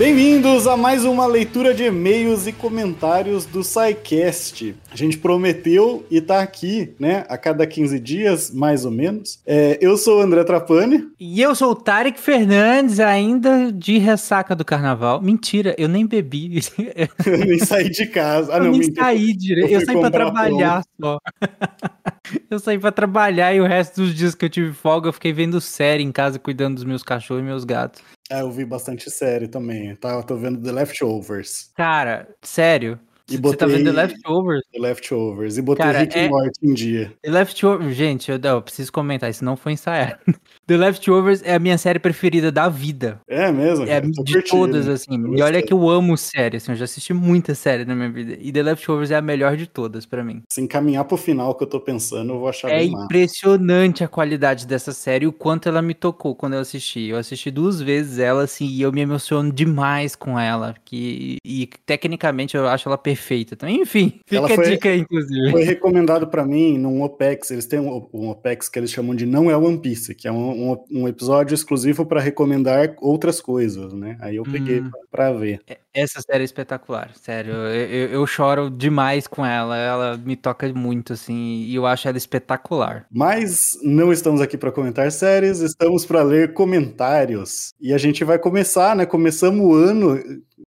Bem-vindos a mais uma leitura de e-mails e comentários do SciCast. A gente prometeu e tá aqui, né, a cada 15 dias, mais ou menos. É, eu sou o André Trapani. E eu sou o Tarek Fernandes, ainda de ressaca do carnaval. Mentira, eu nem bebi. eu nem saí de casa. Ah, eu não, nem mentira. saí direito. Eu, eu saí pra trabalhar pão. só. eu saí pra trabalhar e o resto dos dias que eu tive folga eu fiquei vendo série em casa, cuidando dos meus cachorros e meus gatos. É, eu vi bastante série também. Tá, tô vendo The Leftovers. Cara, sério. E botei... Você tá vendo The Leftovers? The Leftovers. E botei Cara, Rick é... Morty em dia. The Leftovers, gente, eu, eu preciso comentar, isso não foi ensaiado. The Leftovers é a minha série preferida da vida. É mesmo? É de curtindo. todas, assim. E olha que eu amo série, assim, eu já assisti muita série na minha vida. E The Leftovers é a melhor de todas para mim. Se encaminhar pro final que eu tô pensando, eu vou achar É impressionante a qualidade dessa série e o quanto ela me tocou quando eu assisti. Eu assisti duas vezes ela, assim, e eu me emociono demais com ela. Que, e tecnicamente eu acho ela perfeita também. Enfim, fica foi, a dica aí, inclusive. Foi recomendado para mim num OPEX. Eles têm um, um OPEX que eles chamam de Não é One Piece, que é um um, um episódio exclusivo para recomendar outras coisas, né? Aí eu peguei hum. para ver. É, essa série é espetacular, sério. Eu, eu, eu, choro demais com ela, ela me toca muito, assim, e eu acho ela espetacular. Mas não estamos aqui para comentar séries, estamos para ler comentários. E a gente vai começar, né? Começamos o ano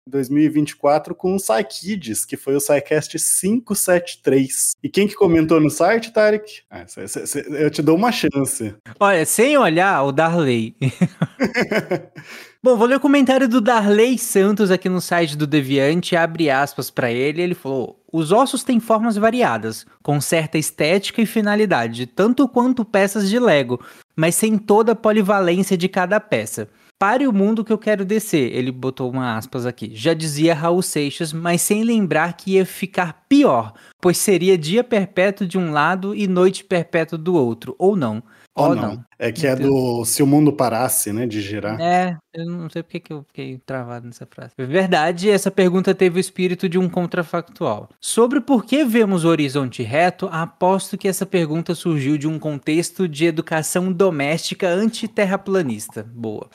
2024 com o Psykids, que foi o SciCast 573. E quem que comentou no site, Tarek? Ah, cê, cê, cê, eu te dou uma chance. Olha, sem olhar, o Darley. Bom, vou ler o comentário do Darley Santos aqui no site do Deviante, abre aspas para ele, ele falou: "Os ossos têm formas variadas, com certa estética e finalidade, tanto quanto peças de Lego, mas sem toda a polivalência de cada peça. Pare o mundo que eu quero descer. Ele botou uma aspas aqui. Já dizia Raul Seixas, mas sem lembrar que ia ficar pior, pois seria dia perpétuo de um lado e noite perpétua do outro, ou não. Ou, não. não. É que é do se o mundo parasse, né, de girar. É, eu não sei porque que eu fiquei travado nessa frase. É verdade, essa pergunta teve o espírito de um contrafactual. Sobre por que vemos o horizonte reto, aposto que essa pergunta surgiu de um contexto de educação doméstica anti-terraplanista. Boa.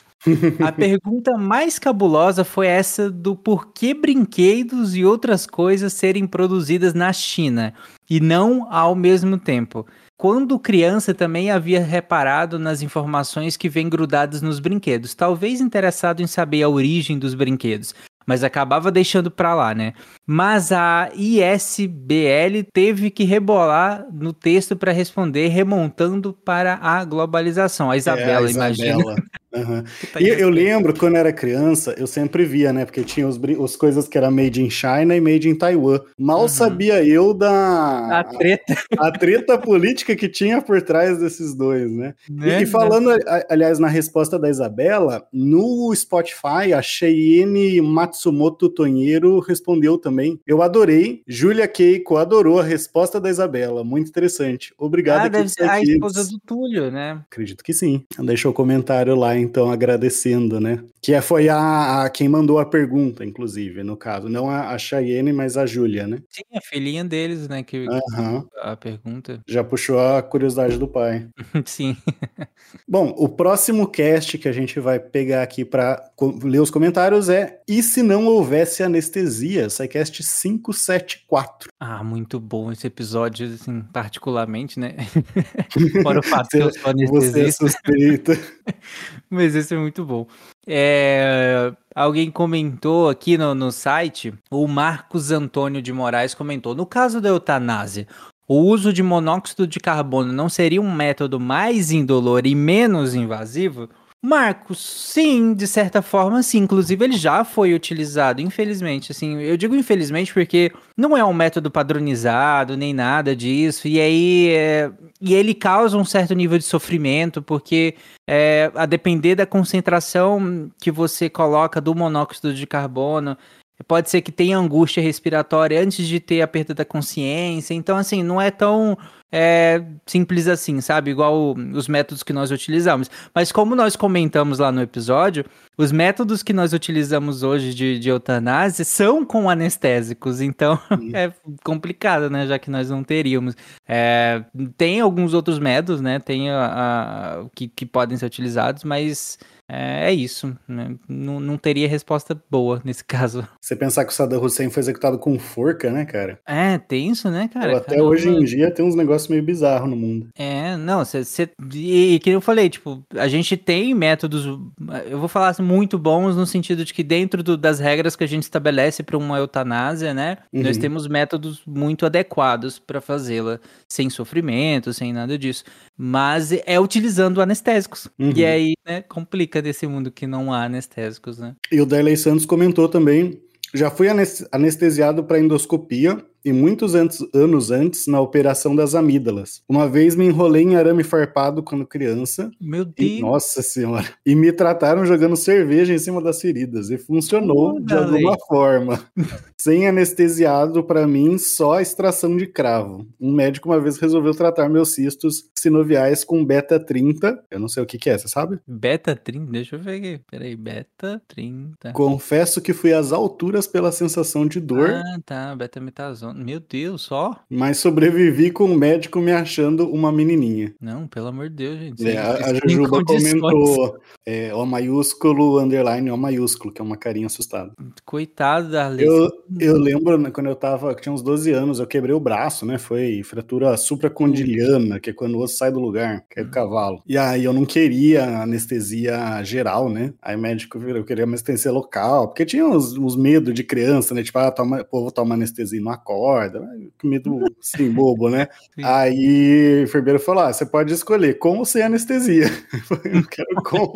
A pergunta mais cabulosa foi essa do porquê brinquedos e outras coisas serem produzidas na China e não ao mesmo tempo. Quando criança também havia reparado nas informações que vêm grudadas nos brinquedos, talvez interessado em saber a origem dos brinquedos, mas acabava deixando para lá, né? Mas a ISBL teve que rebolar no texto para responder, remontando para a globalização. A Isabela, é, a Isabela. imagina. Uhum. E eu lembro, quando era criança, eu sempre via, né? Porque tinha os, os coisas que era made in China e made in Taiwan. Mal uhum. sabia eu da... A treta. A, a, treta política que tinha por trás desses dois, né? né? E, e, falando, aliás, na resposta da Isabela, no Spotify, a Cheyenne Matsumoto Tonheiro respondeu também. Eu adorei. Júlia Keiko adorou a resposta da Isabela. Muito interessante. Obrigado. Ah, deve ser a esposa do Túlio, né? Acredito que sim. Deixou o comentário lá então agradecendo, né? Que é, foi a, a, quem mandou a pergunta, inclusive, no caso. Não a, a Cheyenne, mas a Júlia, né? Sim, a filhinha deles, né? Que, uhum. a pergunta. Já puxou a curiosidade do pai. Sim. Bom, o próximo cast que a gente vai pegar aqui para ler os comentários é E se não houvesse anestesia? SciCast 574. Ah, muito bom esse episódio, assim, particularmente, né? Fora o fato que eu sou anestesista. Você é suspeita. Mas esse é muito bom. É, alguém comentou aqui no, no site, o Marcos Antônio de Moraes comentou: no caso da eutanásia, o uso de monóxido de carbono não seria um método mais indolor e menos invasivo? Marcos, sim, de certa forma, sim. Inclusive, ele já foi utilizado, infelizmente. Assim, eu digo infelizmente porque não é um método padronizado nem nada disso. E aí, é... e ele causa um certo nível de sofrimento, porque é, a depender da concentração que você coloca do monóxido de carbono, pode ser que tenha angústia respiratória antes de ter a perda da consciência. Então, assim, não é tão é simples assim, sabe? Igual os métodos que nós utilizamos. Mas como nós comentamos lá no episódio, os métodos que nós utilizamos hoje de, de eutanásia são com anestésicos, então é complicado, né? Já que nós não teríamos. É, tem alguns outros métodos, né? Tem a, a que, que podem ser utilizados, mas é, é isso. Né? Não, não teria resposta boa nesse caso. Você pensar que o Saddam Hussein foi executado com forca, né, cara? É, tem isso, né, cara? até Caramba. hoje em dia tem uns negócios meio bizarros no mundo. É, não, você. E, e que eu falei, tipo, a gente tem métodos, eu vou falar assim, muito bons no sentido de que dentro do, das regras que a gente estabelece para uma eutanásia, né, uhum. nós temos métodos muito adequados para fazê-la, sem sofrimento, sem nada disso. Mas é utilizando anestésicos. Uhum. E aí, né, complica desse mundo que não há anestésicos, né? E o Darley Santos comentou também já fui anestesiado para endoscopia e muitos antes, anos antes na operação das amígdalas. Uma vez me enrolei em arame farpado quando criança. Meu Deus! E, nossa senhora! E me trataram jogando cerveja em cima das feridas. E funcionou oh, de alguma forma. Sem anestesiado, para mim, só extração de cravo. Um médico uma vez resolveu tratar meus cistos sinoviais com beta 30. Eu não sei o que, que é, você sabe? Beta 30? Deixa eu ver aqui. Peraí, beta 30. Confesso que fui às alturas pela sensação de dor. Ah, tá. Beta metazona. Meu Deus, só? Mas sobrevivi com o médico me achando uma menininha. Não, pelo amor de Deus, gente. É, a, a Jujuba comentou é, O maiúsculo, underline O maiúsculo, que é uma carinha assustada. Coitado da Alice. Eu, eu lembro né, quando eu tava, tinha uns 12 anos, eu quebrei o braço, né? Foi fratura supracondiliana, que é quando o osso sai do lugar, que é do hum. cavalo. E aí eu não queria anestesia geral, né? Aí o médico eu queria anestesia local, porque tinha uns, uns medos de criança, né? Tipo, ah, toma, o povo toma anestesia e não acorda, né? medo assim, bobo, né? Sim. Aí o enfermeiro falou: ah, você pode escolher com ou sem anestesia. Eu quero com.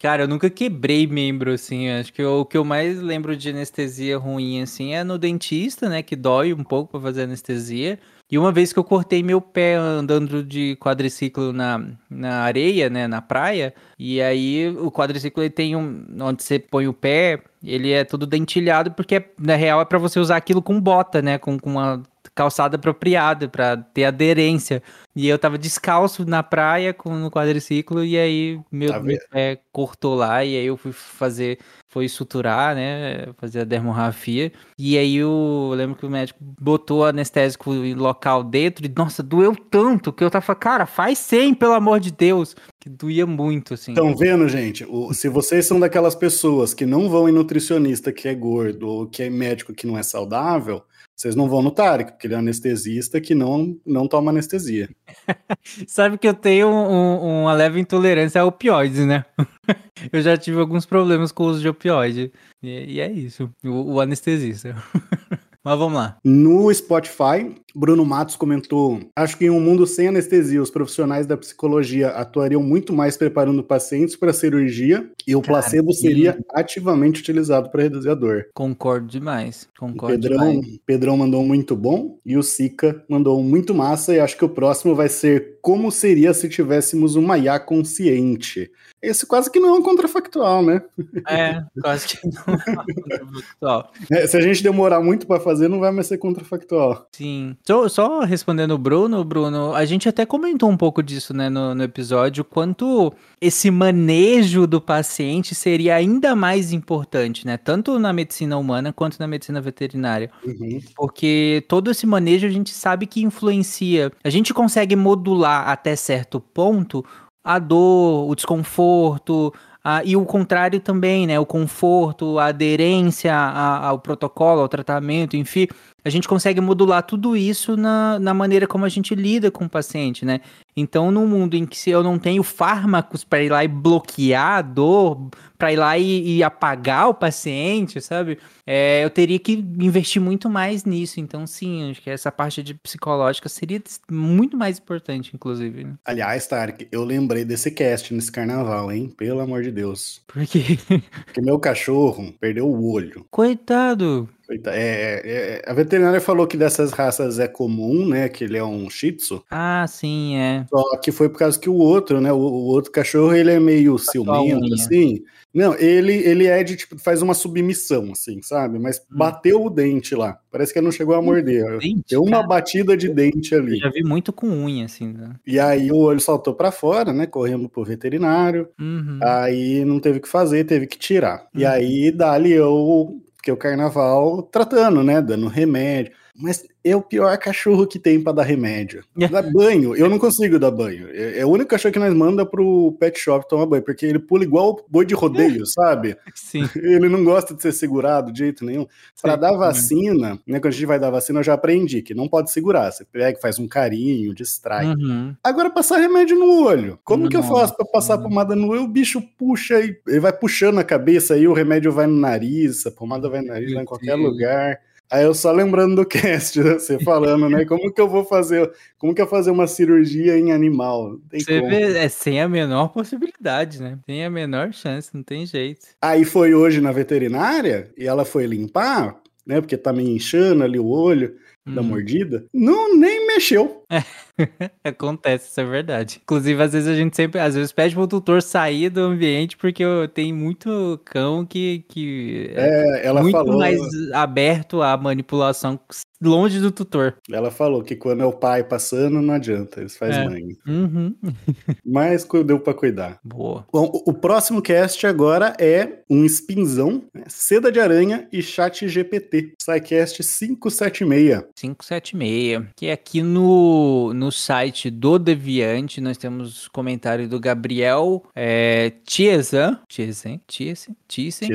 Cara, eu nunca quebrei membro, assim. Acho que o que eu mais lembro de anestesia ruim, assim, é no dentista, né? Que dói um pouco para fazer anestesia. E uma vez que eu cortei meu pé andando de quadriciclo na, na areia, né, na praia, e aí o quadriciclo ele tem um onde você põe o pé, ele é todo dentilhado porque na real é para você usar aquilo com bota, né, com, com uma calçada apropriada para ter aderência. E eu tava descalço na praia com no quadriciclo e aí meu, tá meu pé cortou lá e aí eu fui fazer foi suturar, né, fazer a dermorrafia. E aí eu, eu lembro que o médico botou anestésico local dentro e nossa, doeu tanto que eu tava, cara, faz sem, pelo amor de Deus, que doía muito assim. Estão vendo, gente? O, se vocês são daquelas pessoas que não vão em nutricionista que é gordo ou que é médico que não é saudável, vocês não vão no Tarek, porque ele é anestesista que não, não toma anestesia. Sabe que eu tenho um, uma leve intolerância a opioides, né? eu já tive alguns problemas com o uso de opioide. E, e é isso, o, o anestesista. Mas vamos lá. No Spotify, Bruno Matos comentou: Acho que em um mundo sem anestesia, os profissionais da psicologia atuariam muito mais preparando pacientes para cirurgia e o Cara, placebo seria ativamente utilizado para reduzir a dor. Concordo demais. Concordo Pedrão, demais. Pedrão mandou um muito bom e o Sica mandou um muito massa. E acho que o próximo vai ser como seria se tivéssemos uma IA consciente. Esse quase que não é um contrafactual, né? É, quase que não é um contrafactual. É, se a gente demorar muito para fazer, não vai mais ser contrafactual. Sim. Só, só respondendo o Bruno, Bruno, a gente até comentou um pouco disso, né, no, no episódio, quanto esse manejo do paciente seria ainda mais importante, né? Tanto na medicina humana quanto na medicina veterinária. Uhum. Porque todo esse manejo a gente sabe que influencia. A gente consegue modular até certo ponto a dor, o desconforto, a, e o contrário também, né? O conforto, a aderência ao protocolo, ao tratamento, enfim. A gente consegue modular tudo isso na, na maneira como a gente lida com o paciente, né? Então, no mundo em que se eu não tenho fármacos para ir lá e bloquear a dor, para ir lá e, e, apagar o paciente, sabe? É, eu teria que investir muito mais nisso. Então, sim, acho que essa parte de psicológica seria muito mais importante, inclusive. Né? Aliás, Tarek, eu lembrei desse cast nesse carnaval, hein? Pelo amor de Deus. Por quê? Porque meu cachorro perdeu o olho. Coitado. É, é, é, a veterinária falou que dessas raças é comum, né? Que ele é um shih tzu. Ah, sim, é. Só que foi por causa que o outro, né? O, o outro cachorro, ele é meio ciumento, assim. Não, ele, ele é de, tipo, faz uma submissão, assim, sabe? Mas hum. bateu o dente lá. Parece que ele não chegou a morder. Dente, Deu uma cara. batida de dente ali. Eu já vi muito com unha, assim, né? E aí o olho saltou para fora, né? Correndo pro veterinário. Uhum. Aí não teve o que fazer, teve que tirar. Uhum. E aí, dali eu porque o carnaval tratando, né? Dando remédio. Mas é o pior cachorro que tem para dar remédio. Dá banho, eu não consigo dar banho. É, é, o único cachorro que nós manda pro pet shop tomar banho, porque ele pula igual boi de rodeio, sabe? Sim. Ele não gosta de ser segurado de jeito nenhum. Para dar vacina, né, quando a gente vai dar vacina, eu já aprendi que não pode segurar. Você pega, faz um carinho, distrai. Uhum. Agora, passar remédio no olho. Como não, que eu faço para passar uhum. pomada no olho? O bicho puxa e ele vai puxando a cabeça aí, o remédio vai no nariz, a pomada vai no nariz, vai em qualquer Deus. lugar. Aí eu só lembrando do cast, né, você falando, né? Como que eu vou fazer? Como que eu fazer uma cirurgia em animal? Você como. vê, é sem a menor possibilidade, né? Tem a menor chance, não tem jeito. Aí foi hoje na veterinária e ela foi limpar, né? Porque tá me inchando ali o olho da hum. mordida. Não, nem mexeu. É. Acontece, isso é verdade. Inclusive, às vezes a gente sempre, às vezes pede pro tutor sair do ambiente porque tem muito cão que, que é, ela muito falou... mais aberto à manipulação longe do tutor. Ela falou que quando é o pai passando, não adianta, eles fazem é. mãe. Uhum. Mas deu para cuidar. Boa. Bom, o próximo cast agora é um spinzão, né? Seda de Aranha e Chat GPT. SciCast 576. 576, que é aqui no, no site do Deviante, nós temos comentário do Gabriel é, Tiezan. Tiezan? Tiezan? Tiezan?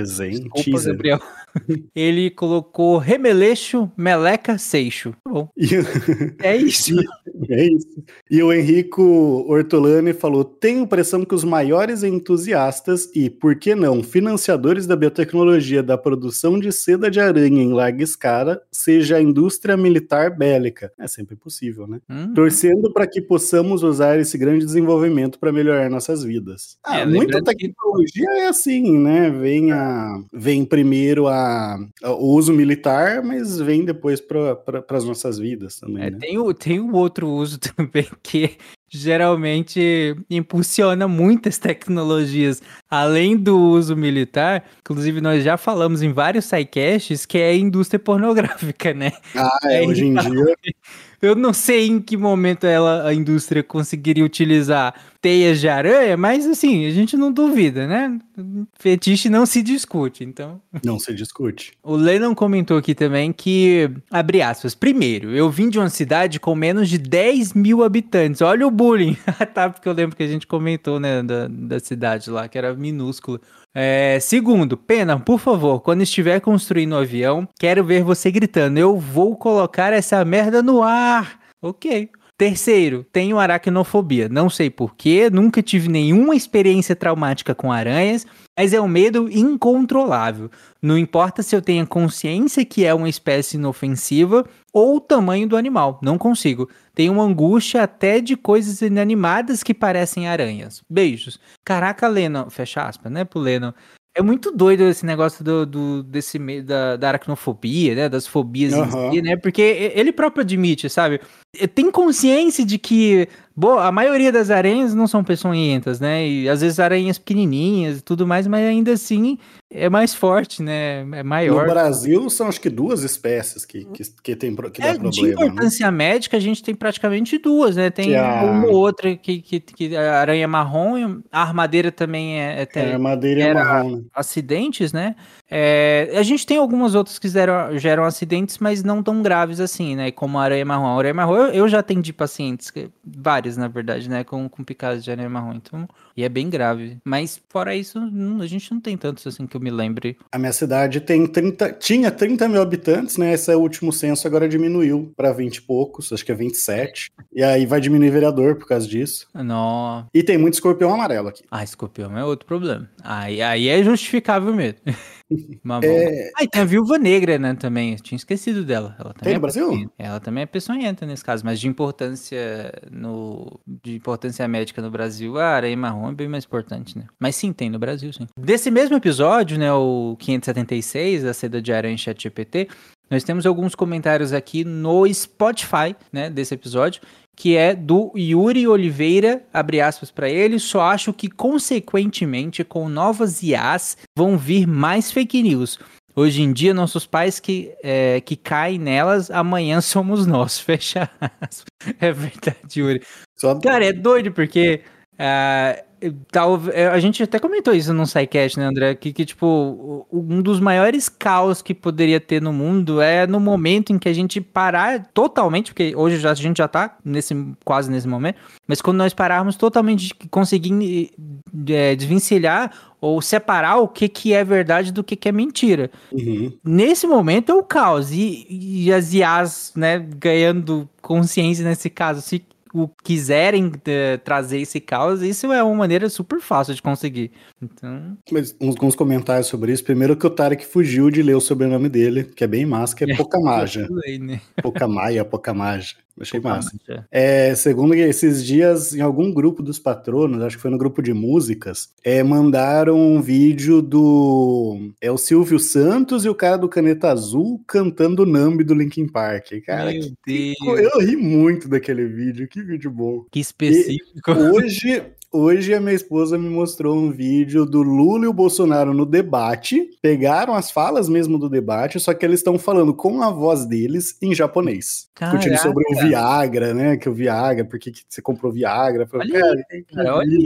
Desculpa, Gabriel. Ele colocou remeleixo, meleca, seixo. Tá bom. é isso. É isso. E o Henrico Ortolani falou: tenho a impressão que os maiores entusiastas e, por que não, financiadores da biotecnologia da produção de seda de aranha em larga escala seja a indústria militar bélica. É sempre possível, né? Uhum. Torcendo para que possamos usar esse grande desenvolvimento para melhorar nossas vidas. Ah, é, muita tecnologia que... é assim, né? Vem, a, vem primeiro a o uso militar, mas vem depois para pra, as nossas vidas também. É, né? tem, o, tem um outro uso também que geralmente impulsiona muitas tecnologias além do uso militar. Inclusive, nós já falamos em vários sidecasts que é a indústria pornográfica, né? Ah, é, hoje em dia. Eu não sei em que momento ela, a indústria conseguiria utilizar teias de aranha, mas assim, a gente não duvida, né? Fetiche não se discute, então. Não se discute. O Lennon comentou aqui também que, abre aspas, primeiro, eu vim de uma cidade com menos de 10 mil habitantes. Olha o bullying. tá, porque eu lembro que a gente comentou, né, da, da cidade lá, que era minúscula. É, segundo, Pena, por favor, quando estiver construindo o um avião, quero ver você gritando: Eu vou colocar essa merda no ar. Ok. Terceiro, tenho aracnofobia. Não sei porquê, nunca tive nenhuma experiência traumática com aranhas, mas é um medo incontrolável. Não importa se eu tenha consciência que é uma espécie inofensiva ou o tamanho do animal, não consigo. Tenho uma angústia até de coisas inanimadas que parecem aranhas. Beijos. Caraca, Lennon, fecha aspas, né, pro Lennon. É muito doido esse negócio do, do desse da, da aracnofobia, né? Das fobias uhum. em si, né? Porque ele próprio admite, sabe? Tem consciência de que boa, a maioria das aranhas não são peçonhentas, né? E às vezes aranhas pequenininhas e tudo mais, mas ainda assim é mais forte, né? É maior. No Brasil são acho que duas espécies que, que, que tem que é, dá problema. De né? importância né? médica a gente tem praticamente duas, né? Tem a... uma ou outra que, que, que a aranha marrom, a armadeira também é, é, tem, é armadeira é marrom. Né? Acidentes, né? É, a gente tem algumas outras que geram, geram acidentes, mas não tão graves assim, né? Como a aranha marrom. A aranha marrom eu, eu já atendi pacientes, vários na verdade, né? Com, com picadas de aranha marrom. Então, e é bem grave. Mas fora isso, não, a gente não tem tantos assim que eu me lembre. A minha cidade tem 30, tinha 30 mil habitantes, né? Esse é o último censo, agora diminuiu para 20 e poucos, acho que é 27. E aí vai diminuir vereador por causa disso. Não. E tem muito escorpião amarelo aqui. Ah, escorpião é outro problema. Aí, aí é justificável mesmo. é... Ah, e tem a viúva negra, né, também. Eu tinha esquecido dela. Ela também tem no é Brasil? Ela também é peçonhenta nesse caso, mas de importância no de importância médica no Brasil, a areia marrom é bem mais importante, né? Mas sim, tem no Brasil, sim. Desse mesmo episódio, né, o 576, a seda de aranha chat GPT, nós temos alguns comentários aqui no Spotify, né, desse episódio, que é do Yuri Oliveira, abre aspas para ele, só acho que consequentemente com novas IAs vão vir mais fake news. Hoje em dia, nossos pais que, é, que caem nelas, amanhã somos nós. Fecha aspas. É verdade, Yuri. Só... Cara, é doido porque uh, tal, é, a gente até comentou isso no SciCast, né, André? Que, que, tipo, um dos maiores caos que poderia ter no mundo é no momento em que a gente parar totalmente, porque hoje já, a gente já tá nesse, quase nesse momento, mas quando nós pararmos totalmente de conseguir é, desvencilhar ou separar o que, que é verdade do que, que é mentira. Uhum. Nesse momento é o caos. E, e as IAs, né, ganhando consciência nesse caso, se o, quiserem é, trazer esse caos, isso é uma maneira super fácil de conseguir. Então... Mas alguns comentários sobre isso. Primeiro que o Tarek fugiu de ler o sobrenome dele, que é bem massa, que é, é Pocamaja. né? Pocamaia, Pocamaja. Achei massa. É, segundo esses dias, em algum grupo dos patronos, acho que foi no grupo de músicas, é, mandaram um vídeo do. É o Silvio Santos e o cara do Caneta Azul cantando o Nambi do Linkin Park. Cara, Meu que, Deus. eu ri muito daquele vídeo. Que vídeo bom. Que específico. E hoje, Hoje a minha esposa me mostrou um vídeo do Lula e o Bolsonaro no debate. Pegaram as falas mesmo do debate, só que eles estão falando com a voz deles em japonês. Caraca. Discutindo sobre o Viagra, né? Que o Viagra, por que, você comprou Viagra? Falei, olha cara, cara, olha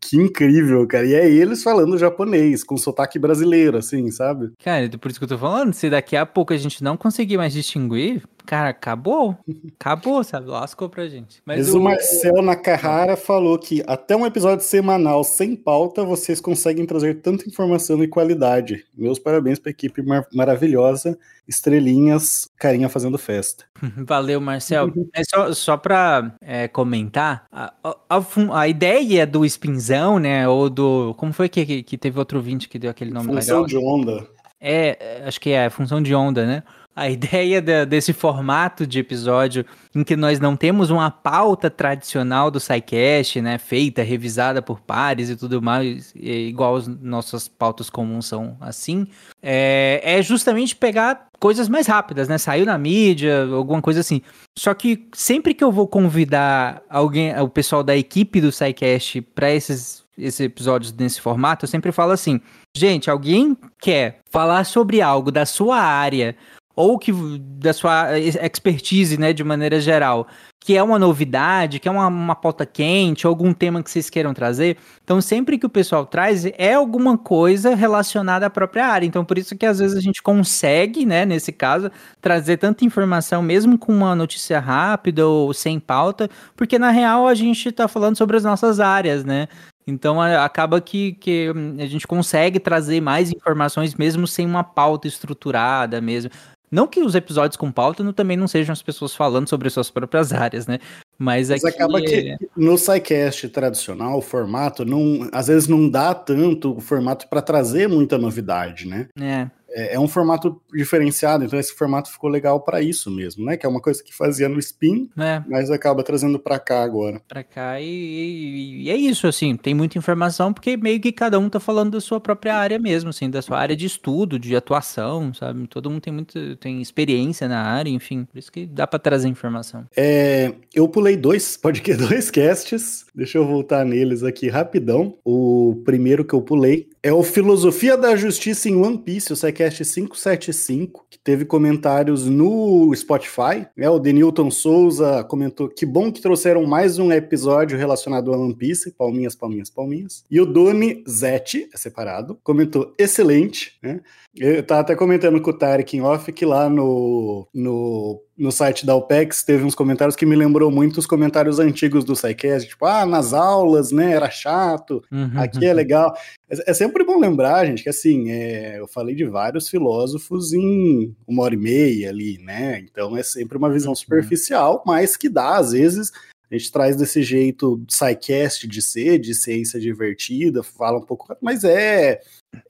que incrível, cara. E é eles falando japonês, com sotaque brasileiro, assim, sabe? Cara, por isso que eu tô falando, se daqui a pouco a gente não conseguir mais distinguir, Cara, acabou. Acabou, sabe? Lascou pra gente. Mas, Mas o, o Marcel Nakahara falou que até um episódio semanal sem pauta, vocês conseguem trazer tanta informação e qualidade. Meus parabéns pra equipe mar maravilhosa. Estrelinhas, carinha fazendo festa. Valeu, Marcel. é só, só pra é, comentar, a, a, a, ideia do spinzão, né? Ou do. Como foi que, que teve outro vídeo que deu aquele nome função legal? Função de onda. É, acho que é, função de onda, né? A ideia de, desse formato de episódio em que nós não temos uma pauta tradicional do SciCast, né, feita, revisada por pares e tudo mais, igual as nossas pautas comuns são assim, é, é justamente pegar coisas mais rápidas, né, saiu na mídia, alguma coisa assim. Só que sempre que eu vou convidar alguém, o pessoal da equipe do SciCast para esses, esses episódios nesse formato, eu sempre falo assim, gente, alguém quer falar sobre algo da sua área ou que da sua expertise, né, de maneira geral, que é uma novidade, que é uma, uma pauta quente, algum tema que vocês queiram trazer. Então, sempre que o pessoal traz, é alguma coisa relacionada à própria área. Então, por isso que às vezes a gente consegue, né, nesse caso, trazer tanta informação, mesmo com uma notícia rápida ou sem pauta, porque na real a gente está falando sobre as nossas áreas, né? Então acaba que, que a gente consegue trazer mais informações mesmo sem uma pauta estruturada mesmo. Não que os episódios com pauta não, também não sejam as pessoas falando sobre suas próprias áreas, né? Mas, Mas aqui... acaba que é no SciCast tradicional, o formato, não, às vezes não dá tanto o formato para trazer muita novidade, né? É é, é, um formato diferenciado, então esse formato ficou legal para isso mesmo, né? Que é uma coisa que fazia no Spin, é. mas acaba trazendo para cá agora. Para cá e, e, e, é isso, assim, tem muita informação porque meio que cada um tá falando da sua própria área mesmo, assim, da sua área de estudo, de atuação, sabe? Todo mundo tem muito, tem experiência na área, enfim, por isso que dá para trazer informação. É, eu pulei dois, pode que dois casts, deixa eu voltar neles aqui rapidão. O primeiro que eu pulei é o Filosofia da Justiça em One Piece, o SciCast 575, que teve comentários no Spotify. Né? O Denilton Souza comentou que bom que trouxeram mais um episódio relacionado a One Piece. Palminhas, palminhas, palminhas. E o Doni Zete, é separado, comentou excelente. Né? Eu tava até comentando com o Tarek em off que lá no, no, no site da OPEX teve uns comentários que me lembrou muito os comentários antigos do SciCast, tipo, ah, nas aulas, né, era chato, uhum, aqui é uhum. legal. É, é, sempre bom lembrar, gente, que assim, é, eu falei de vários filósofos em uma hora e meia ali, né, então é sempre uma visão uhum. superficial, mas que dá, às vezes, a gente traz desse jeito SciCast de ser, de ciência divertida, fala um pouco, mas é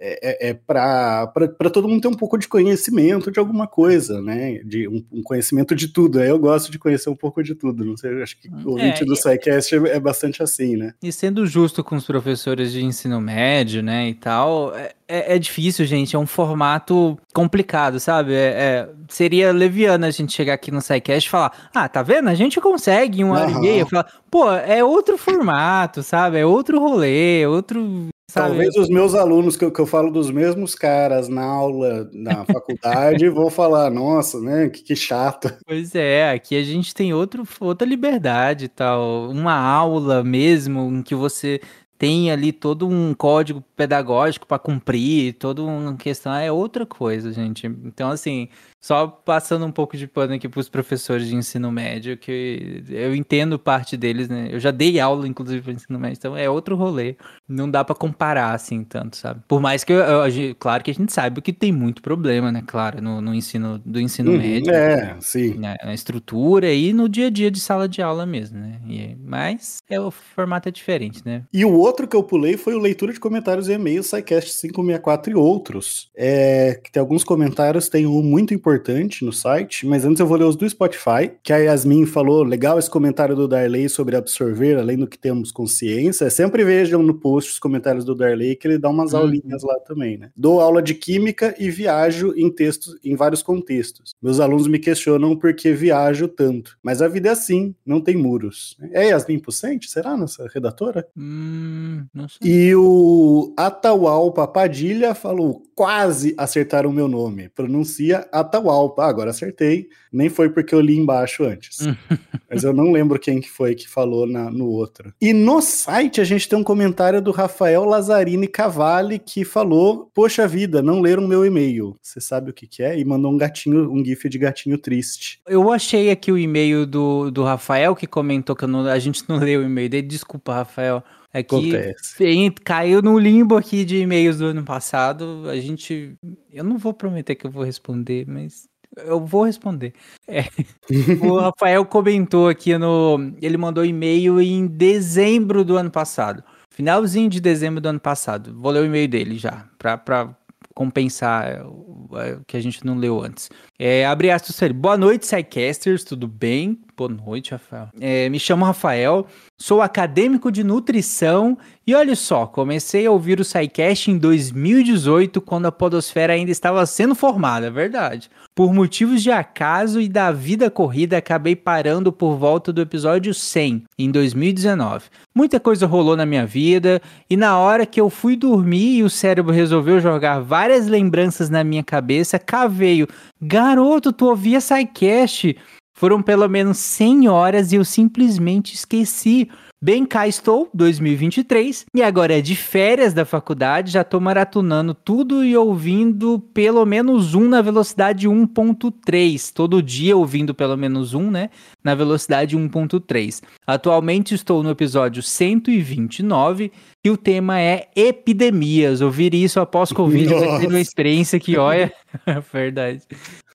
é, é, é para todo mundo ter um pouco de conhecimento de alguma coisa, né? De um, um, conhecimento de tudo. Aí eu gosto de conhecer um pouco de tudo. Não sei, acho que o ouvinte é, do SciCast é, é, bastante assim, né? E sendo justo com os professores de ensino médio, né, e tal, é, é, é difícil, gente. É um formato complicado, sabe? É, seria leviano a gente chegar aqui no SciCast e falar: ah, tá vendo? A gente consegue em uma hora e meia. Falar, pô, é outro formato, sabe? É outro rolê, outro Sabe? Talvez os meus alunos, que eu, que eu falo dos mesmos caras na aula, na faculdade, vão falar, nossa, né, que, que, chato. Pois é, aqui a gente tem outro, outra liberdade tal. Uma aula mesmo em que você tem ali todo um código pedagógico para cumprir, toda uma questão é outra coisa, gente. Então, assim, só passando um pouco de pano aqui para os professores de ensino médio, que eu entendo parte deles, né? Eu já dei aula, inclusive, para ensino médio, então é outro rolê. Não dá para comparar assim tanto, sabe? Por mais que, eu, eu, claro que a gente sabe que tem muito problema, né? Claro, no, no ensino do ensino uhum, médio. É, sim. Né? Na estrutura e no dia a dia de sala de aula mesmo, né? E, mas é, o formato é diferente, né? E o outro que eu pulei foi o leitura de comentários e e-mails, SciCast 564 e outros. É, que tem alguns comentários, tem um muito importante importante no site, mas antes eu vou ler os do Spotify, que a Yasmin falou, legal esse comentário do Darley sobre absorver, além do que temos consciência. Sempre vejam no post os comentários do Darley, que ele dá umas uhum. aulinhas lá também, né? Dou aula de química e viajo em textos, em vários contextos. Meus alunos me questionam por que viajo tanto, mas a vida é assim, não tem muros. É Yasmin Pucente? Será nossa redatora? Hum, não sei. E o Ataual Papadilha falou, quase acertaram o meu nome. Pronuncia Ataual Atahualpa. Ah, agora acertei. Nem foi porque eu li embaixo antes. Mas eu não lembro quem que foi que falou na, no outro. E no site a gente tem um comentário do Rafael Lazzarini Cavalli que falou: Poxa vida, não leram meu e-mail. Você sabe o que, que é? E mandou um gatinho, um gif de gatinho triste. Eu achei aqui o e-mail do, do Rafael que comentou que não, a gente não leu o e-mail dele. Desculpa, Rafael. É que caiu no limbo aqui de e-mails do ano passado. A gente. Eu não vou prometer que eu vou responder, mas eu vou responder. É. o Rafael comentou aqui no. Ele mandou e-mail em dezembro do ano passado. Finalzinho de dezembro do ano passado. Vou ler o e-mail dele já, pra, pra compensar o que a gente não leu antes. É, abre aspas, boa noite, Psycasters, tudo bem? Boa noite, Rafael. É, me chamo Rafael, sou acadêmico de nutrição e olha só, comecei a ouvir o SciCast em 2018, quando a podosfera ainda estava sendo formada, é verdade. Por motivos de acaso e da vida corrida, acabei parando por volta do episódio 100, em 2019. Muita coisa rolou na minha vida e na hora que eu fui dormir e o cérebro resolveu jogar várias lembranças na minha cabeça, caveio. Garoto, tu ouvia SciCast? Foram pelo menos 100 horas e eu simplesmente esqueci. Bem, cá estou, 2023, e agora é de férias da faculdade, já tô maratonando tudo e ouvindo pelo menos um na velocidade 1.3, todo dia ouvindo pelo menos um, né, na velocidade 1.3. Atualmente estou no episódio 129 e o tema é epidemias. Ouvir isso após Covid vai ter uma experiência que, olha, verdade.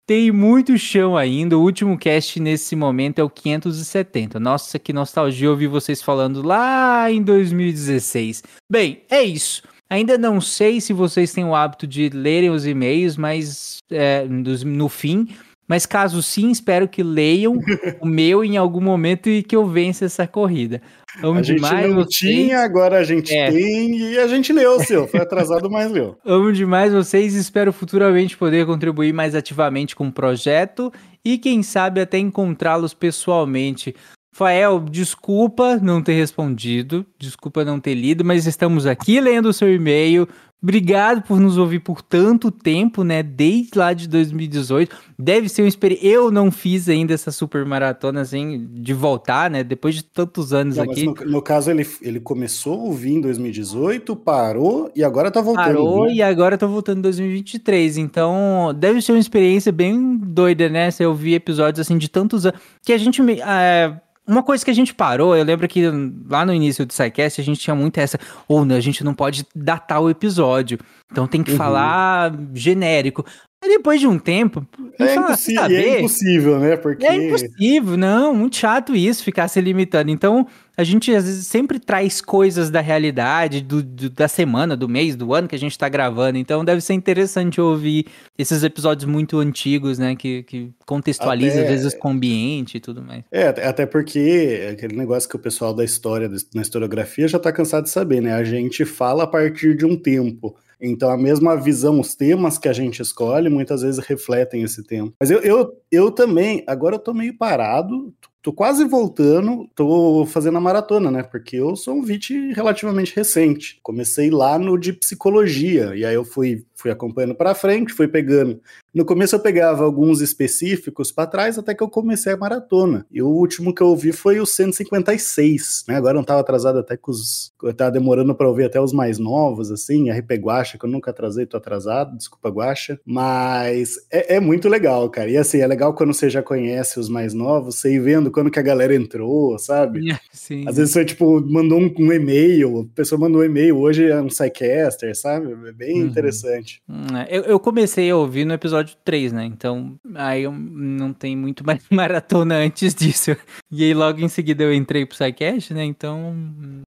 Tem muito chão ainda. O último cast nesse momento é o 570. Nossa, que nostalgia ouvir vocês falando lá em 2016. Bem, é isso. Ainda não sei se vocês têm o hábito de lerem os e-mails, mas é, no fim mas caso sim, espero que leiam o meu em algum momento e que eu vença essa corrida. Amo a gente demais não vocês. tinha, agora a gente é. tem e a gente leu o seu. Foi atrasado, mas leu. Amo demais vocês e espero futuramente poder contribuir mais ativamente com o projeto e quem sabe até encontrá-los pessoalmente. Fael, desculpa não ter respondido, desculpa não ter lido, mas estamos aqui lendo o seu e-mail. Obrigado por nos ouvir por tanto tempo, né? Desde lá de 2018. Deve ser uma experiência. Eu não fiz ainda essa super maratona, assim, de voltar, né? Depois de tantos anos não, aqui. No, no, caso, ele, ele começou a ouvir em 2018, parou e agora tá voltando. Parou né? e agora tá voltando em 2023. Então, deve ser uma experiência bem doida, né? Você ouvir episódios, assim, de tantos anos. Que a gente. É uma coisa que a gente parou, eu lembro que lá no início do SciCast a gente tinha muito essa, ou oh, a gente não pode datar o episódio, então tem que uhum. falar genérico. Mas depois de um tempo. É, fala, impossível, é impossível, né? Porque... É impossível, não, muito chato isso, ficar se limitando. Então, a gente às vezes sempre traz coisas da realidade, do, do, da semana, do mês, do ano que a gente tá gravando. Então, deve ser interessante ouvir esses episódios muito antigos, né? Que, que contextualiza, até... às vezes, com o ambiente e tudo mais. É, até porque aquele negócio que o pessoal da história, na historiografia, já tá cansado de saber, né? A gente fala a partir de um tempo. Então, a mesma visão, os temas que a gente escolhe, muitas vezes refletem esse tempo. Mas eu, eu, eu também, agora eu tô meio parado, tô quase voltando, tô fazendo a maratona, né? Porque eu sou um VIT relativamente recente. Comecei lá no de psicologia, e aí eu fui fui acompanhando para frente, fui pegando. No começo eu pegava alguns específicos para trás até que eu comecei a maratona. E o último que eu ouvi foi o 156, né? Agora eu não tava atrasado até com os. Eu tava demorando para ouvir até os mais novos, assim, RP Guacha, que eu nunca atrasei, tô atrasado, desculpa, Guacha. Mas é, é, muito legal, cara. E assim, é legal quando você já conhece os mais novos, você ir vendo quando que a galera entrou, sabe? Sim. Às vezes você, tipo, mandou um, um e-mail, a pessoa mandou um e-mail, hoje é um Psycaster, sabe? É bem uhum. interessante. Hum, é, eu, eu comecei a ouvir no episódio 3, né? Então, aí eu não tem muito mais maratona antes disso. E aí logo em seguida eu entrei pro Psycast, né? Então,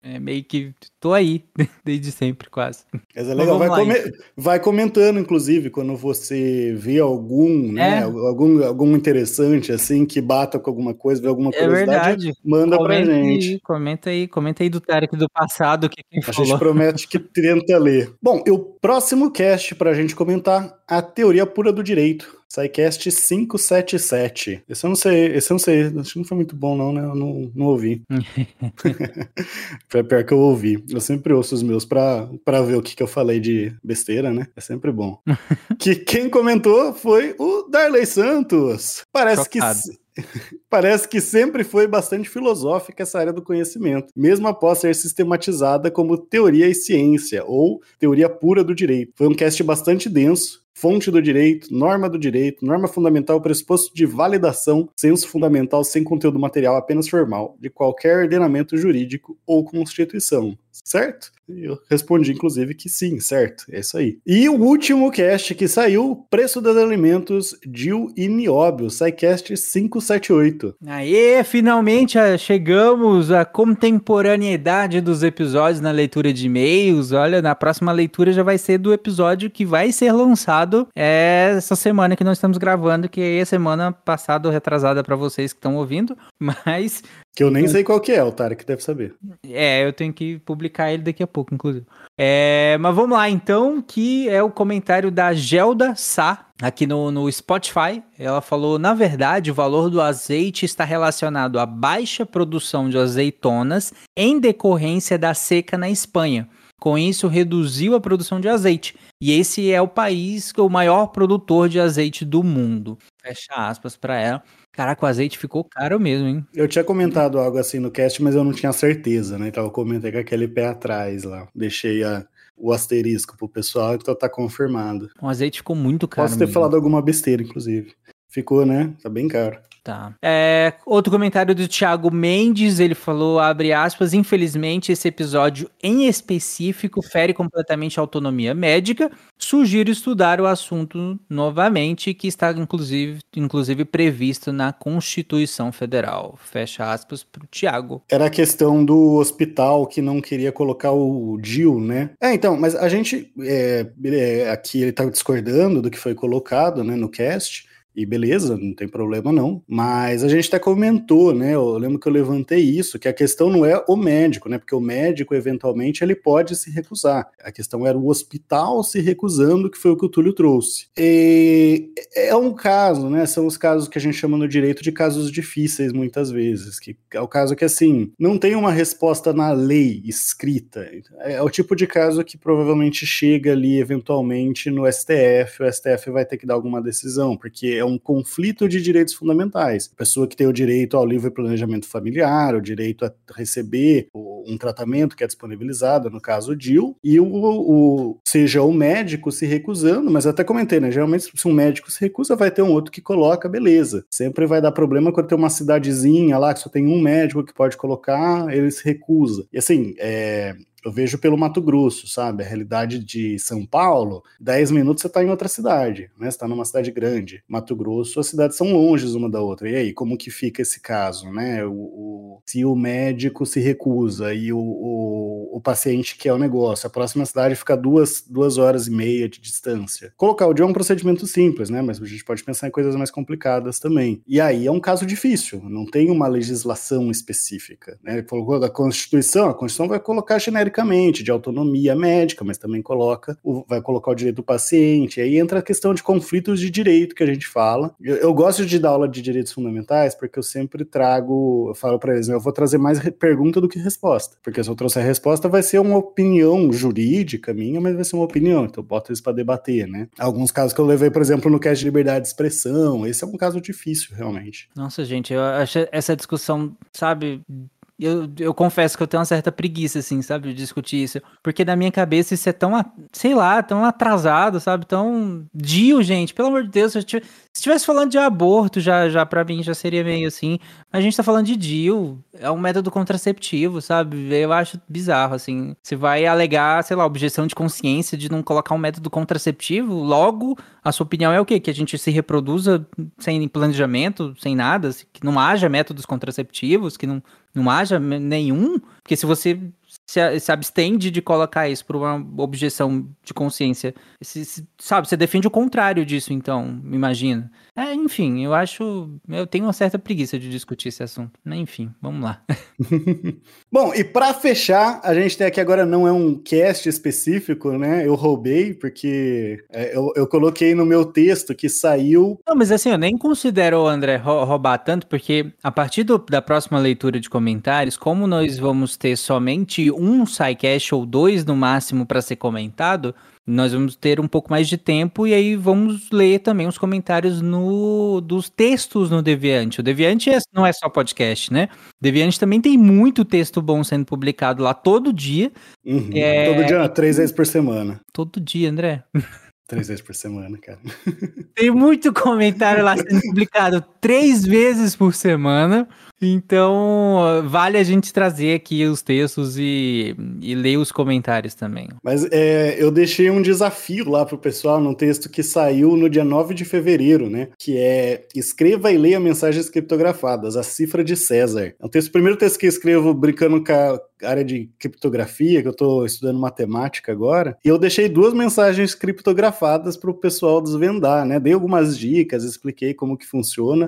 é meio que tô aí desde sempre, quase. Mas é legal, vai, come vai, comentando, inclusive, quando você vê algum, né? É. Algum, algum interessante, assim, que bata com alguma coisa, vê alguma é curiosidade, é manda comenta pra gente. Aí, comenta aí, comenta aí do Tarek do passado que quem A falou. gente promete que tenta ler. Bom, e o próximo cast pra gente comentar, a teoria pura do direito. SciCast 577. Esse eu não sei, esse eu não sei, acho que não foi muito bom não, né? Eu não, não ouvi. foi pior que eu ouvi. Eu sempre ouço os meus pra, pra ver o que, que eu falei de besteira, né? É sempre bom. que quem comentou foi o Darley Santos. Parece Chocado. que Parece que sempre foi bastante filosófica essa área do conhecimento, mesmo após ser sistematizada como teoria e ciência, ou teoria pura do direito. Foi um cast bastante denso, fonte do direito, norma do direito, norma fundamental, pressuposto de validação, senso fundamental sem conteúdo material apenas formal, de qualquer ordenamento jurídico ou constituição. Certo? Eu respondi, inclusive, que sim, certo. É isso aí. E o último cast que saiu, Preço dos Alimentos, Dil e Nióbio, SciCast 578. Aê, finalmente ah, chegamos à contemporaneidade dos episódios na leitura de e-mails. Olha, na próxima leitura já vai ser do episódio que vai ser lançado essa semana que nós estamos gravando, que é a semana passada ou retrasada para vocês que estão ouvindo. Mas que eu nem sei qual que é, o Tarek deve saber. É, eu tenho que publicar ele daqui a pouco, inclusive. É, mas vamos lá, então, que é o comentário da Gelda Sá, aqui no, no Spotify. Ela falou: na verdade, o valor do azeite está relacionado à baixa produção de azeitonas em decorrência da seca na Espanha. Com isso, reduziu a produção de azeite. E esse é o país que é o maior produtor de azeite do mundo. Fecha aspas para ela. Caraca, o azeite ficou caro mesmo, hein? Eu tinha comentado algo assim no cast, mas eu não tinha certeza, né? Então eu comentei com aquele pé atrás lá. Deixei a, o asterisco pro pessoal, então tá confirmado. O azeite ficou muito caro. Posso ter mesmo. falado alguma besteira, inclusive. Ficou, né? Tá bem caro. Tá. É, outro comentário do Thiago Mendes, ele falou, abre aspas, infelizmente esse episódio em específico fere completamente a autonomia médica, sugiro estudar o assunto novamente, que está inclusive, inclusive previsto na Constituição Federal. Fecha aspas pro Thiago. Era a questão do hospital que não queria colocar o DIL, né? É, então, mas a gente, é, é, aqui ele tá discordando do que foi colocado, né, no cast, e beleza, não tem problema não. Mas a gente até comentou, né? Eu lembro que eu levantei isso, que a questão não é o médico, né? Porque o médico, eventualmente, ele pode se recusar. A questão era o hospital se recusando, que foi o que o Túlio trouxe. E é um caso, né? São os casos que a gente chama no direito de casos difíceis, muitas vezes. Que é o caso que, assim, não tem uma resposta na lei escrita. É o tipo de caso que provavelmente chega ali, eventualmente, no STF. O STF vai ter que dar alguma decisão, porque é um conflito de direitos fundamentais. Pessoa que tem o direito ao livre planejamento familiar, o direito a receber um tratamento que é disponibilizado, no caso o DIL, e o, o, seja o médico se recusando, mas até comentei, né? Geralmente, se um médico se recusa, vai ter um outro que coloca, beleza. Sempre vai dar problema quando tem uma cidadezinha lá que só tem um médico que pode colocar, ele se recusa. E assim, é, eu vejo pelo Mato Grosso, sabe? A realidade de São Paulo, 10 minutos você está em outra cidade, né? Você está numa cidade grande. Mato Grosso, as cidades são longes uma da outra. E aí, como que fica esse caso, né? O, o se o médico se recusa e o, o, o, paciente quer o negócio, a próxima cidade fica duas, duas horas e meia de distância. Colocar o dia é um procedimento simples, né? Mas a gente pode pensar em coisas mais complicadas também. E aí é um caso difícil, não tem uma legislação específica, né? Ele falou da Constituição, a Constituição vai colocar genérico genericamente, de autonomia médica, mas também coloca, o, vai colocar o direito do paciente. Aí entra a questão de conflitos de direito que a gente fala. Eu, eu gosto de dar aula de direitos fundamentais porque eu sempre trago, eu falo para eles, eu vou trazer mais pergunta do que resposta, porque se eu trouxer a resposta vai ser uma opinião jurídica minha, mas vai ser uma opinião, então eu boto isso para debater, né? Alguns casos que eu levei, por exemplo, no cast de liberdade de expressão, esse é um caso difícil, realmente. Nossa, gente, eu acho essa discussão, sabe, eu, eu confesso que eu tenho uma certa preguiça, assim, sabe, de discutir isso. Porque na minha cabeça isso é tão, sei lá, tão atrasado, sabe? Tão dio, gente. Pelo amor de Deus, se estivesse falando de aborto, já, já pra mim já seria meio assim. A gente tá falando de DIU, é um método contraceptivo, sabe? Eu acho bizarro, assim. Você vai alegar, sei lá, objeção de consciência de não colocar um método contraceptivo, logo a sua opinião é o quê? Que a gente se reproduza sem planejamento, sem nada, que não haja métodos contraceptivos, que não, não haja nenhum, porque se você se, se abstende de colocar isso por uma objeção de consciência. Se, se, sabe, você defende o contrário disso, então, imagina. É, enfim, eu acho. Eu tenho uma certa preguiça de discutir esse assunto. Enfim, vamos lá. Bom, e para fechar, a gente tem aqui agora não é um cast específico, né? Eu roubei, porque é, eu, eu coloquei no meu texto que saiu. Não, mas assim, eu nem considero, André, roubar tanto, porque a partir do, da próxima leitura de comentários, como nós vamos ter somente um SciCast ou dois no máximo para ser comentado, nós vamos ter um pouco mais de tempo e aí vamos ler também os comentários no, dos textos no Deviante. O Deviante é, não é só podcast, né? O Deviante também tem muito texto bom sendo publicado lá todo dia. Uhum. É... Todo dia, três vezes por semana. Todo dia, André. Três vezes por semana, cara. Tem muito comentário lá sendo publicado três vezes por semana. Então, vale a gente trazer aqui os textos e, e ler os comentários também. Mas é, eu deixei um desafio lá pro pessoal num texto que saiu no dia 9 de fevereiro, né? Que é Escreva e leia mensagens criptografadas, a cifra de César. É texto, o primeiro texto que eu escrevo brincando com a área de criptografia, que eu estou estudando matemática agora, e eu deixei duas mensagens criptografadas para o pessoal desvendar, né? Dei algumas dicas, expliquei como que funciona.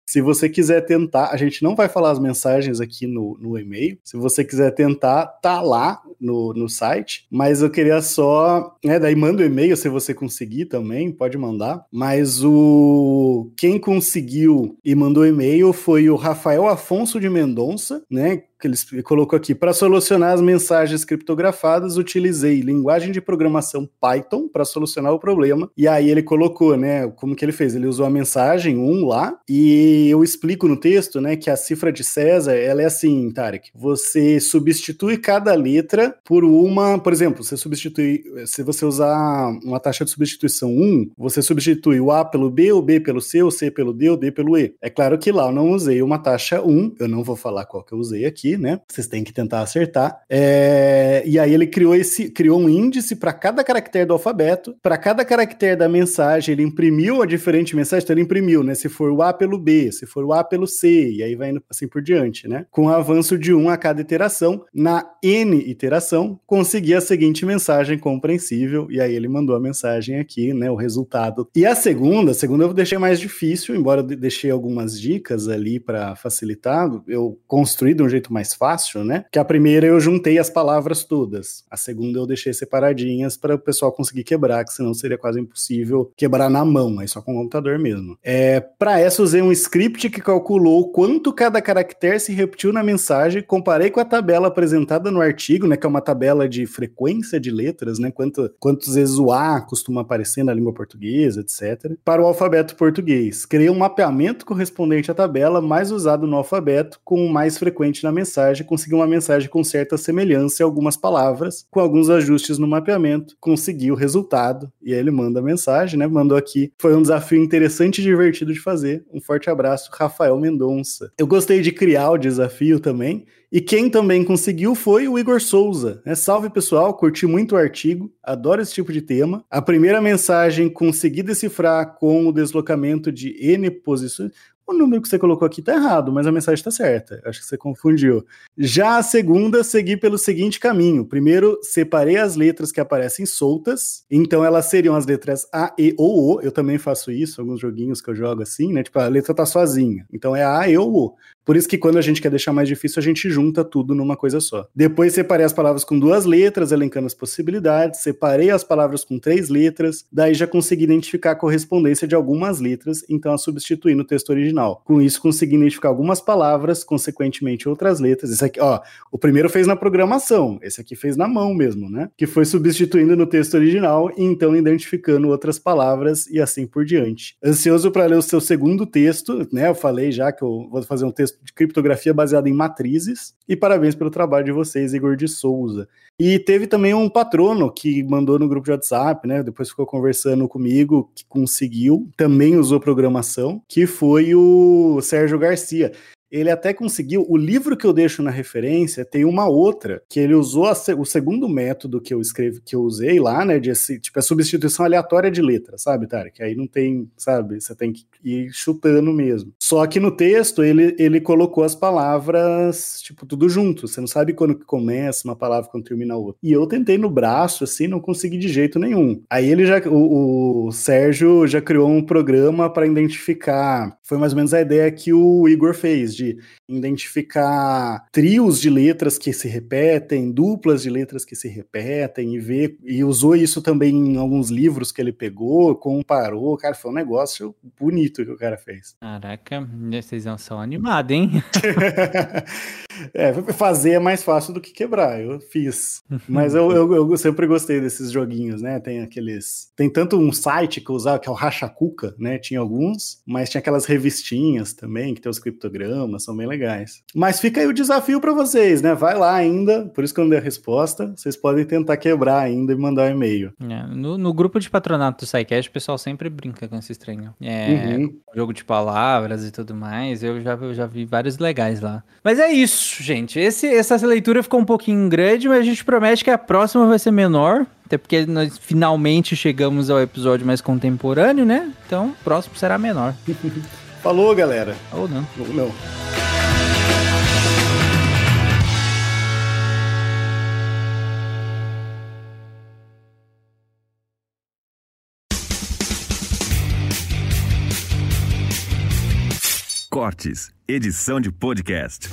Se você quiser tentar, a gente não vai falar as mensagens aqui no, no e-mail. Se você quiser tentar, tá lá no, no site. Mas eu queria só. Né, daí manda o um e-mail se você conseguir também, pode mandar. Mas o quem conseguiu e mandou e-mail foi o Rafael Afonso de Mendonça, né? que ele colocou aqui, para solucionar as mensagens criptografadas, utilizei linguagem de programação Python para solucionar o problema. E aí ele colocou, né, como que ele fez? Ele usou a mensagem 1 lá, e eu explico no texto, né, que a cifra de César, ela é assim, Tarek, você substitui cada letra por uma, por exemplo, você substitui, se você usar uma taxa de substituição 1, você substitui o A pelo B, o B pelo C, o C pelo D, o D pelo E. É claro que lá eu não usei uma taxa 1, eu não vou falar qual que eu usei aqui, né? Vocês têm que tentar acertar. É... E aí ele criou esse, criou um índice para cada caractere do alfabeto, para cada caractere da mensagem, ele imprimiu a diferente mensagem, então ele imprimiu, né? Se for o A pelo B, se for o A pelo C, e aí vai indo assim por diante, né? Com o avanço de um a cada iteração, na N iteração, conseguia a seguinte mensagem compreensível, e aí ele mandou a mensagem aqui, né? O resultado. E a segunda, a segunda eu deixei mais difícil, embora eu deixei algumas dicas ali para facilitar, eu construí de um jeito mais mais fácil, né? Que a primeira eu juntei as palavras todas. A segunda eu deixei separadinhas para o pessoal conseguir quebrar, que senão seria quase impossível quebrar na mão, aí só com o computador mesmo. É, para essa usei um script que calculou quanto cada caractere se repetiu na mensagem, comparei com a tabela apresentada no artigo, né, que é uma tabela de frequência de letras, né, quanto, quantas vezes o A costuma aparecer na língua portuguesa, etc. Para o alfabeto português, criei um mapeamento correspondente à tabela mais usado no alfabeto com o mais frequente na mensagem conseguiu uma mensagem com certa semelhança em algumas palavras, com alguns ajustes no mapeamento, conseguiu o resultado, e aí ele manda a mensagem, né? Mandou aqui. Foi um desafio interessante e divertido de fazer. Um forte abraço, Rafael Mendonça. Eu gostei de criar o desafio também. E quem também conseguiu foi o Igor Souza. É, salve pessoal, curti muito o artigo, adoro esse tipo de tema. A primeira mensagem consegui decifrar com o deslocamento de N posições o número que você colocou aqui tá errado, mas a mensagem está certa. Acho que você confundiu. Já a segunda, segui pelo seguinte caminho. Primeiro, separei as letras que aparecem soltas. Então, elas seriam as letras A, E ou O. Eu também faço isso, alguns joguinhos que eu jogo assim, né? Tipo, a letra tá sozinha. Então, é A, E ou O. Por isso que quando a gente quer deixar mais difícil, a gente junta tudo numa coisa só. Depois separei as palavras com duas letras, elencando as possibilidades, separei as palavras com três letras, daí já consegui identificar a correspondência de algumas letras, então a substituí no texto original. Com isso, consegui identificar algumas palavras, consequentemente outras letras. Esse aqui, ó, o primeiro fez na programação, esse aqui fez na mão mesmo, né? Que foi substituindo no texto original e então identificando outras palavras e assim por diante. Ansioso para ler o seu segundo texto, né? Eu falei já que eu vou fazer um texto de criptografia baseado em matrizes. E parabéns pelo trabalho de vocês, Igor de Souza. E teve também um patrono que mandou no grupo de WhatsApp, né? Depois ficou conversando comigo, que conseguiu, também usou programação, que foi o Sérgio Garcia ele até conseguiu. O livro que eu deixo na referência tem uma outra que ele usou a, o segundo método que eu escrevi, que eu usei lá, né? De tipo a substituição aleatória de letras, sabe, Tarek? Aí não tem, sabe? Você tem que ir chutando mesmo. Só que no texto ele, ele colocou as palavras, tipo, tudo junto. Você não sabe quando que começa uma palavra, quando termina outra. E eu tentei no braço, assim, não consegui de jeito nenhum. Aí ele já, o, o Sérgio já criou um programa para identificar. Foi mais ou menos a ideia que o Igor fez de identificar trios de letras que se repetem, duplas de letras que se repetem e ver e usou isso também em alguns livros que ele pegou, comparou, cara, foi um negócio bonito que o cara fez. Caraca, vocês são animados, hein? é, fazer é mais fácil do que quebrar, eu fiz. Mas eu, eu, eu, sempre gostei desses joguinhos, né? Tem aqueles. Tem tanto um site que eu usava, que é o Rachacuca, né? Tinha alguns, mas tinha aquelas revistinhas também, que tem os criptogramas são bem legais. Mas fica aí o desafio para vocês, né? Vai lá ainda, por isso que eu não dei a resposta. Vocês podem tentar quebrar ainda e mandar um e-mail. É, no, no, grupo de patronato do SciCast, o pessoal sempre brinca com esse estranho. É, uhum. jogo de palavras e tudo mais. Eu já, eu já vi vários legais lá. Mas é isso, gente. Esse, essa leitura ficou um pouquinho grande, mas a gente promete que a próxima vai ser menor. Até porque nós finalmente chegamos ao episódio mais contemporâneo, né? Então, o próximo será menor. Falou, galera. Ou não. Ou não. Cortes, edição de podcast.